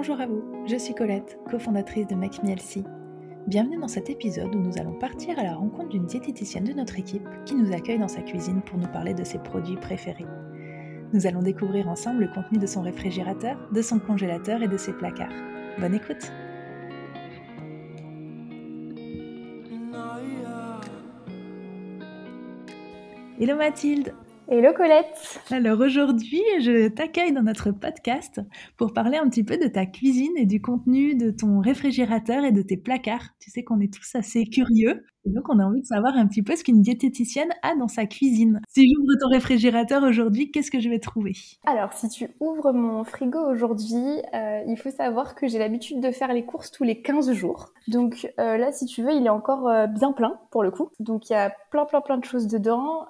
Bonjour à vous, je suis Colette, cofondatrice de Make Bienvenue dans cet épisode où nous allons partir à la rencontre d'une diététicienne de notre équipe qui nous accueille dans sa cuisine pour nous parler de ses produits préférés. Nous allons découvrir ensemble le contenu de son réfrigérateur, de son congélateur et de ses placards. Bonne écoute Hello Mathilde Hello Colette Alors aujourd'hui, je t'accueille dans notre podcast pour parler un petit peu de ta cuisine et du contenu de ton réfrigérateur et de tes placards. Tu sais qu'on est tous assez curieux donc, on a envie de savoir un petit peu ce qu'une diététicienne a dans sa cuisine. Si j'ouvre ton réfrigérateur aujourd'hui, qu'est-ce que je vais trouver? Alors, si tu ouvres mon frigo aujourd'hui, euh, il faut savoir que j'ai l'habitude de faire les courses tous les 15 jours. Donc euh, là, si tu veux, il est encore euh, bien plein pour le coup. Donc il y a plein, plein, plein de choses dedans.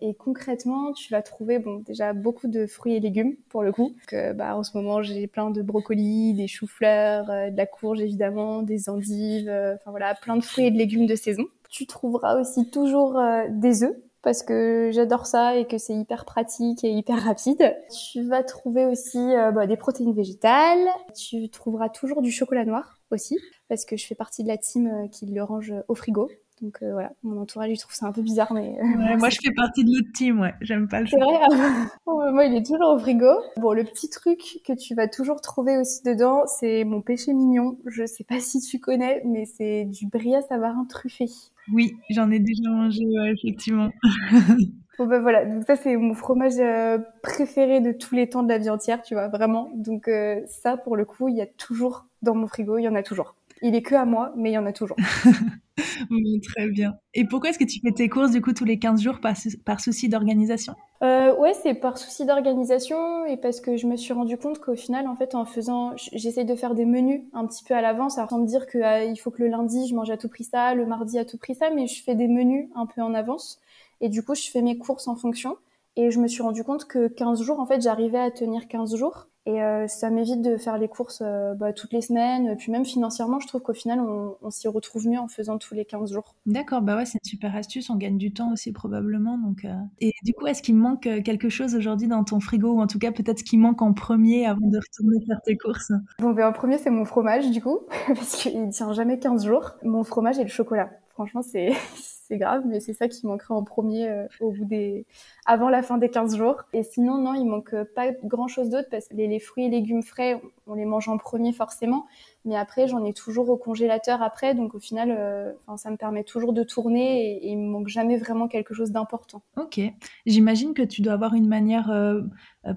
et concrètement, tu vas trouver, bon, déjà beaucoup de fruits et légumes pour le coup. Bah, en ce moment, j'ai plein de brocolis, des choux-fleurs, de la courge évidemment, des endives, enfin voilà, plein de fruits et de légumes de saison. Tu trouveras aussi toujours euh, des œufs parce que j'adore ça et que c'est hyper pratique et hyper rapide. Tu vas trouver aussi euh, bah, des protéines végétales. Tu trouveras toujours du chocolat noir aussi parce que je fais partie de la team euh, qui le range au frigo. Donc euh, voilà, mon entourage il trouve ça un peu bizarre, mais. Euh, moi je fais partie de l'autre team, ouais. J'aime pas le C'est vrai. moi il est toujours au frigo. Bon, le petit truc que tu vas toujours trouver aussi dedans, c'est mon péché mignon. Je sais pas si tu connais, mais c'est du brie à savarin truffé. Oui, j'en ai déjà mangé, effectivement. Bon ben voilà, donc ça c'est mon fromage euh, préféré de tous les temps de la vie entière, tu vois, vraiment. Donc ça pour le coup, il y a toujours dans mon frigo, il y en a toujours. Il est que à moi, mais il y en a toujours. oui, très bien. Et pourquoi est-ce que tu fais tes courses du coup tous les 15 jours par, par souci d'organisation? Euh, Ouais, c'est par souci d'organisation et parce que je me suis rendu compte qu'au final, en fait, en faisant, j'essaye de faire des menus un petit peu à l'avance, sans me dire qu'il ah, faut que le lundi je mange à tout prix ça, le mardi à tout prix ça, mais je fais des menus un peu en avance et du coup, je fais mes courses en fonction. Et je me suis rendu compte que 15 jours, en fait, j'arrivais à tenir 15 jours. Et euh, ça m'évite de faire les courses euh, bah, toutes les semaines. Puis même financièrement, je trouve qu'au final, on, on s'y retrouve mieux en faisant tous les 15 jours. D'accord, bah ouais, c'est une super astuce. On gagne du temps aussi probablement. Donc, euh... Et du coup, est-ce qu'il manque quelque chose aujourd'hui dans ton frigo? Ou en tout cas, peut-être ce qui manque en premier avant de retourner faire tes courses? Bon, ben, en premier, c'est mon fromage, du coup, parce qu'il tient jamais 15 jours. Mon fromage et le chocolat. Franchement, c'est c'est grave, mais c'est ça qui manquera en premier euh, au bout des, avant la fin des 15 jours. Et sinon, non, il manque pas grand chose d'autre parce que les, fruits et légumes frais, on les mange en premier forcément. Mais après, j'en ai toujours au congélateur après. Donc au final, euh, ça me permet toujours de tourner et, il me manque jamais vraiment quelque chose d'important. Ok. J'imagine que tu dois avoir une manière euh,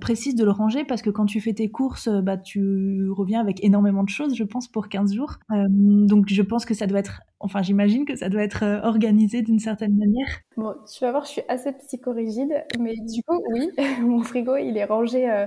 précise de le ranger parce que quand tu fais tes courses, bah, tu reviens avec énormément de choses, je pense, pour 15 jours. donc je pense que ça doit être Enfin, j'imagine que ça doit être euh, organisé d'une certaine manière. Bon, tu vas voir, je suis assez psychorigide, mais du coup, oui, mon frigo, il est rangé euh,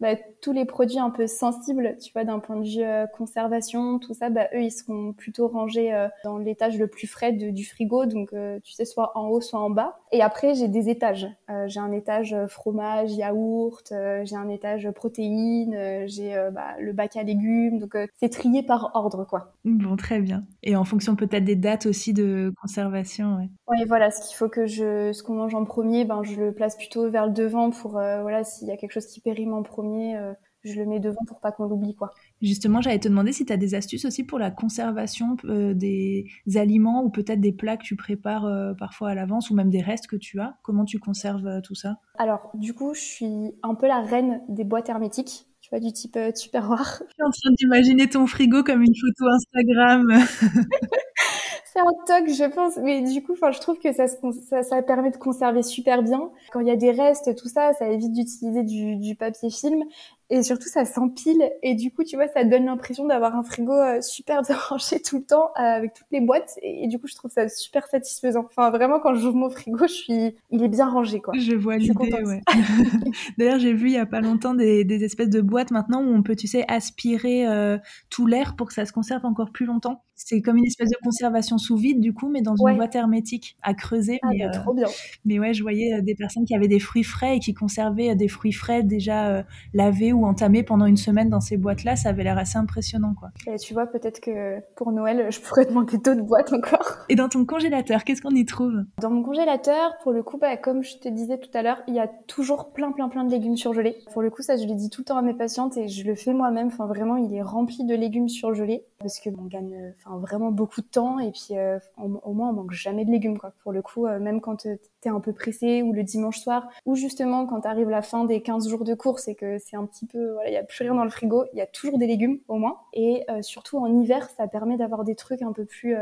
bah, tous les produits un peu sensibles, tu vois, d'un point de vue euh, conservation, tout ça, bah, eux, ils seront plutôt rangés euh, dans l'étage le plus frais de, du frigo, donc euh, tu sais, soit en haut, soit en bas. Et après, j'ai des étages. j'ai un étage fromage, yaourt, j'ai un étage protéines, j'ai bah, le bac à légumes, donc c'est trié par ordre, quoi. Bon, très bien. Et en fonction peut-être des dates aussi de conservation, ouais. Oui, voilà, ce qu'il faut que je, ce qu'on mange en premier, ben, je le place plutôt vers le devant pour, voilà, s'il y a quelque chose qui périme en premier, euh, je le mets devant pour pas qu'on l'oublie quoi. Justement, j'allais te demander si tu as des astuces aussi pour la conservation euh, des aliments ou peut-être des plats que tu prépares euh, parfois à l'avance ou même des restes que tu as. Comment tu conserves tout ça? Alors, du coup, je suis un peu la reine des boîtes hermétiques. Tu vois, du type tupperware. Je suis en train d'imaginer ton frigo comme une photo Instagram. C'est un toc, je pense. Mais du coup, enfin, je trouve que ça, ça, ça, permet de conserver super bien. Quand il y a des restes, tout ça, ça évite d'utiliser du, du, papier film et surtout ça s'empile et du coup tu vois ça donne l'impression d'avoir un frigo euh, super bien rangé tout le temps euh, avec toutes les boîtes et, du coup je trouve ça super satisfaisant. Enfin vraiment quand j'ouvre mon frigo je suis il est bien rangé quoi. Je vois l'idée ouais. D'ailleurs j'ai vu il y a pas longtemps des, des, espèces de boîtes maintenant où on peut tu sais aspirer euh, tout l'air pour que ça se conserve encore plus longtemps. C'est comme une espèce de conservation sous vide du coup mais dans une boîte hermétique à creuser. Ah, mais, bah, trop bien. mais ouais je voyais des personnes qui avaient des fruits frais et qui conservaient des fruits frais déjà lavés ou ou entamer pendant une semaine dans ces boîtes-là, ça avait l'air assez impressionnant, quoi. Et tu vois, peut-être que pour Noël, je pourrais demander d'autres boîtes encore. Et dans ton congélateur, qu'est-ce qu'on y trouve? Dans mon congélateur, pour le coup, bah, comme je te disais tout à l'heure, il y a toujours plein, plein, plein de légumes surgelés. Pour le coup, ça, je le dis tout le temps à mes patientes et je le fais moi-même. Enfin, vraiment, il est rempli de légumes surgelés parce que on gagne, euh, enfin, vraiment beaucoup de temps et puis euh, au moins on manque jamais de légumes, quoi. Pour le coup, euh, même quand t'es un peu pressé ou le dimanche soir ou justement quand arrive la fin des 15 jours de course et que c'est un petit il y a plus rien dans le frigo, il y a toujours des légumes au moins. Et surtout en hiver, ça permet d'avoir des trucs un peu plus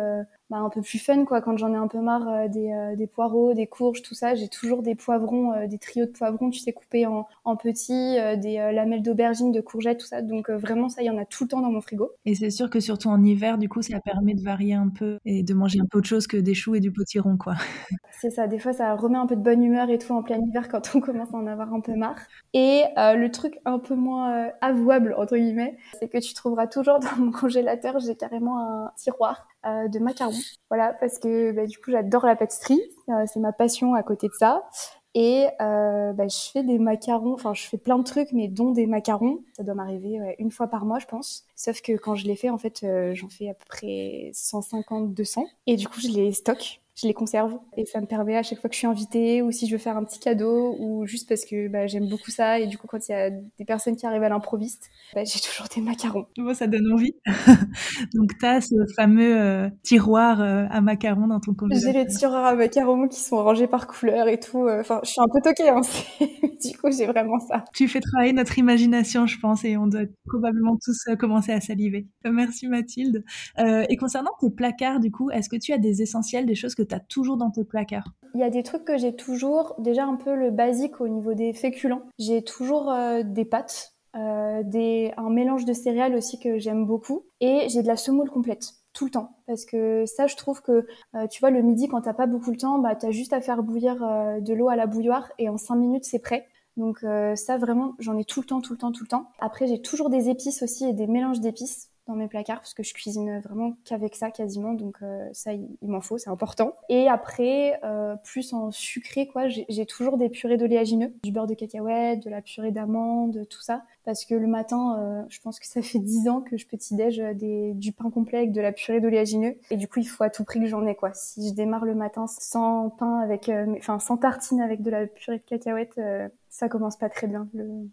bah, un peu plus fun quoi quand j'en ai un peu marre euh, des, euh, des, poireaux des courges tout ça j'ai toujours des poivrons euh, des trios de poivrons tu sais coupés en, en petits des lamelles d'aubergines de courgettes tout ça. Donc vraiment ça il y en a tout le temps dans mon frigo. Et c'est sûr que surtout en hiver du coup ça permet de varier un peu et de manger un peu autre chose que des choux et du potiron quoi. C'est ça des fois ça remet un peu de bonne humeur et tout en plein hiver quand on commence à en avoir un peu marre. Et le truc un peu moins avouable entre guillemets c'est que tu trouveras toujours dans mon congélateur j'ai carrément un tiroir euh, de macarons. Voilà, parce que bah, du coup, j'adore la pâtisserie. Euh, c'est ma passion à côté de ça. Et euh, bah, je fais des macarons, enfin je fais plein de trucs, mais dont des macarons. Ça doit m'arriver une fois par mois, je pense. Sauf que quand je les fais, en fait, j'en fais à peu près 150, 200. Et du coup, je les stocke je les conserve et ça me permet à chaque fois que je suis invitée ou si je veux faire un petit cadeau ou juste parce que bah, j'aime beaucoup ça et du coup quand il y a des personnes qui arrivent à l'improviste, bah, j'ai toujours des macarons. Ça donne envie. Donc tu as ce fameux euh, tiroir euh, à macarons dans ton congélateur. J'ai les tiroirs à macarons qui sont rangés par couleur et tout. Euh, enfin, je suis un peu toquée. Hein, du coup, j'ai vraiment ça. Tu fais travailler notre imagination, je pense, et on doit probablement tous commencer à saliver. Merci Mathilde. et concernant tes placards, du coup, est-ce que tu as des essentiels, des choses que tu as toujours dans tes placards Il y a des trucs que j'ai toujours, déjà un peu le basique au niveau des féculents. J'ai toujours euh, des pâtes, euh, des, un mélange de céréales aussi que j'aime beaucoup, et j'ai de la semoule complète tout le temps. Parce que ça, je trouve que, euh, tu vois, le midi, quand t'as pas beaucoup de temps, bah, t'as juste à faire bouillir de l'eau à la bouilloire et en 5 minutes, c'est prêt. Donc ça, vraiment, j'en ai tout le temps, tout le temps, tout le temps. Après, j'ai toujours des épices aussi et des mélanges d'épices dans mes placards parce que je cuisine vraiment qu'avec ça quasiment donc euh, ça il, m'en faut c'est important. Et après euh, plus en sucré quoi j'ai toujours des purées d'oléagineux du beurre de cacahuète de la purée d'amande tout ça. Parce que le matin euh, je pense que ça fait 10 ans que je petit déj des, du pain complet avec de la purée d'oléagineux. Et du coup il faut à tout prix que j'en ai quoi. Si je démarre le matin sans pain avec enfin sans tartine avec de la purée de cacahuète ça commence pas très bien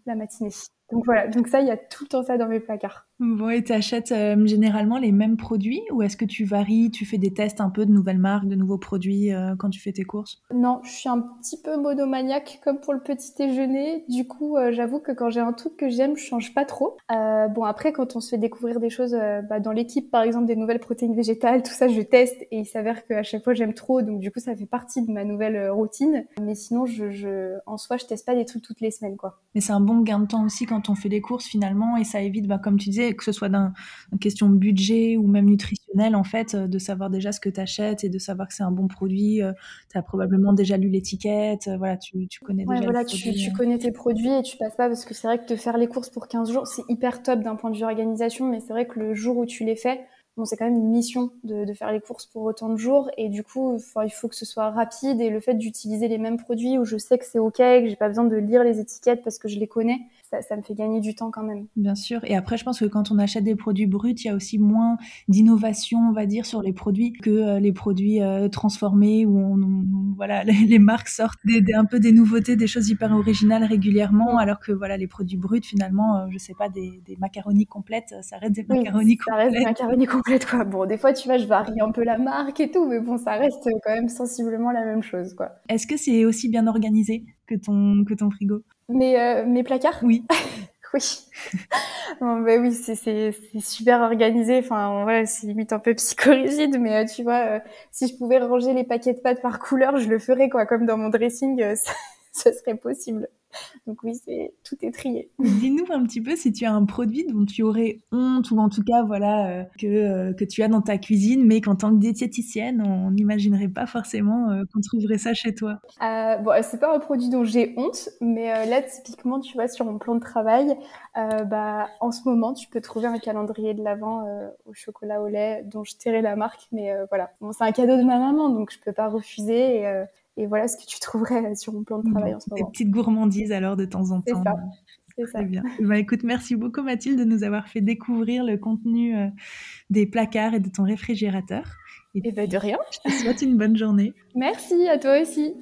la matinée. Donc voilà, donc ça, il y a tout le temps ça dans mes placards. Bon, et tu achètes euh, généralement les mêmes produits ou est-ce que tu varies, tu fais des tests un peu de nouvelles marques, de nouveaux produits euh, quand tu fais tes courses? Non, je suis un petit peu monomaniaque comme pour le petit déjeuner. Du coup, euh, j'avoue que quand j'ai un truc que j'aime, je change pas trop. bon, après, quand on se fait découvrir des choses bah, dans l'équipe, par exemple des nouvelles protéines végétales, tout ça, je teste et il s'avère qu'à chaque fois, j'aime trop. Donc du coup, ça fait partie de ma nouvelle routine. Mais sinon, je, je, en soi, je teste pas des trucs toutes les semaines, quoi. Mais c'est un bon gain de temps aussi quand quand on fait des courses finalement et ça évite, bah, comme tu disais, que ce soit dans une question budget ou même nutritionnelle en fait, euh, de savoir déjà ce que tu achètes et de savoir que c'est un bon produit. Euh, tu as probablement déjà lu l'étiquette, euh, voilà, tu, tu connais déjà. Voilà, tu, tu, connais tes produits et tu passes pas parce que c'est vrai que de faire les courses pour 15 jours, c'est hyper top d'un point de vue organisation, mais c'est vrai que le jour où tu les fais, bon, c'est quand même une mission de, de, faire les courses pour autant de jours et du coup, il faut que ce soit rapide et le fait d'utiliser les mêmes produits où je sais que c'est ok, que j'ai pas besoin de lire les étiquettes parce que je les connais, ça, me fait gagner du temps quand même. Bien sûr. Et après, je pense que quand on achète des produits bruts, il y a aussi moins d'innovation, on va dire, sur les produits que euh, les produits euh, transformés où on, voilà, les, marques sortent des, un peu des nouveautés, des choses hyper originales régulièrement, alors que voilà, les produits bruts, finalement, euh, je sais pas, des, des, macaronis complètes, ça reste des macaronis complètes. Ça reste des macaronis complètes, quoi. Bon, des fois, tu vois, je varie un peu la marque et tout, mais bon, ça reste quand même sensiblement la même chose, quoi. Est-ce que c'est aussi bien organisé que ton, que ton frigo? Mes, euh, mes placards Oui. oui. bon, bah oui, c'est super organisé. Enfin, voilà, c'est limite un peu psychorigide, mais euh, tu vois, euh, si je pouvais ranger les paquets de pâtes par couleur, je le ferais, quoi. Comme dans mon dressing, ça, ça serait possible. Donc oui, c'est tout est trié. Dis-nous un petit peu si tu as un produit dont tu aurais honte ou en tout cas voilà euh, que, euh, que tu as dans ta cuisine, mais qu'en tant que diététicienne, on n'imaginerait pas forcément euh, qu'on trouverait ça chez toi. bon, c'est pas un produit dont j'ai honte, mais là typiquement, tu vois, sur mon plan de travail, bah en ce moment, tu peux trouver un calendrier de l'avant au chocolat au lait dont je tairai la marque, mais voilà, bon, c'est un cadeau de ma maman, donc je peux pas refuser. Et, et voilà ce que tu trouverais sur mon plan de travail en ce moment. Des petites gourmandises alors de temps en temps. C'est ça. Très bien. Bah, écoute, merci beaucoup Mathilde de nous avoir fait découvrir le contenu euh, des placards et de ton réfrigérateur. Et, et bah de rien. Je te souhaite une bonne journée. Merci à toi aussi.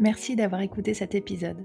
Merci d'avoir écouté cet épisode.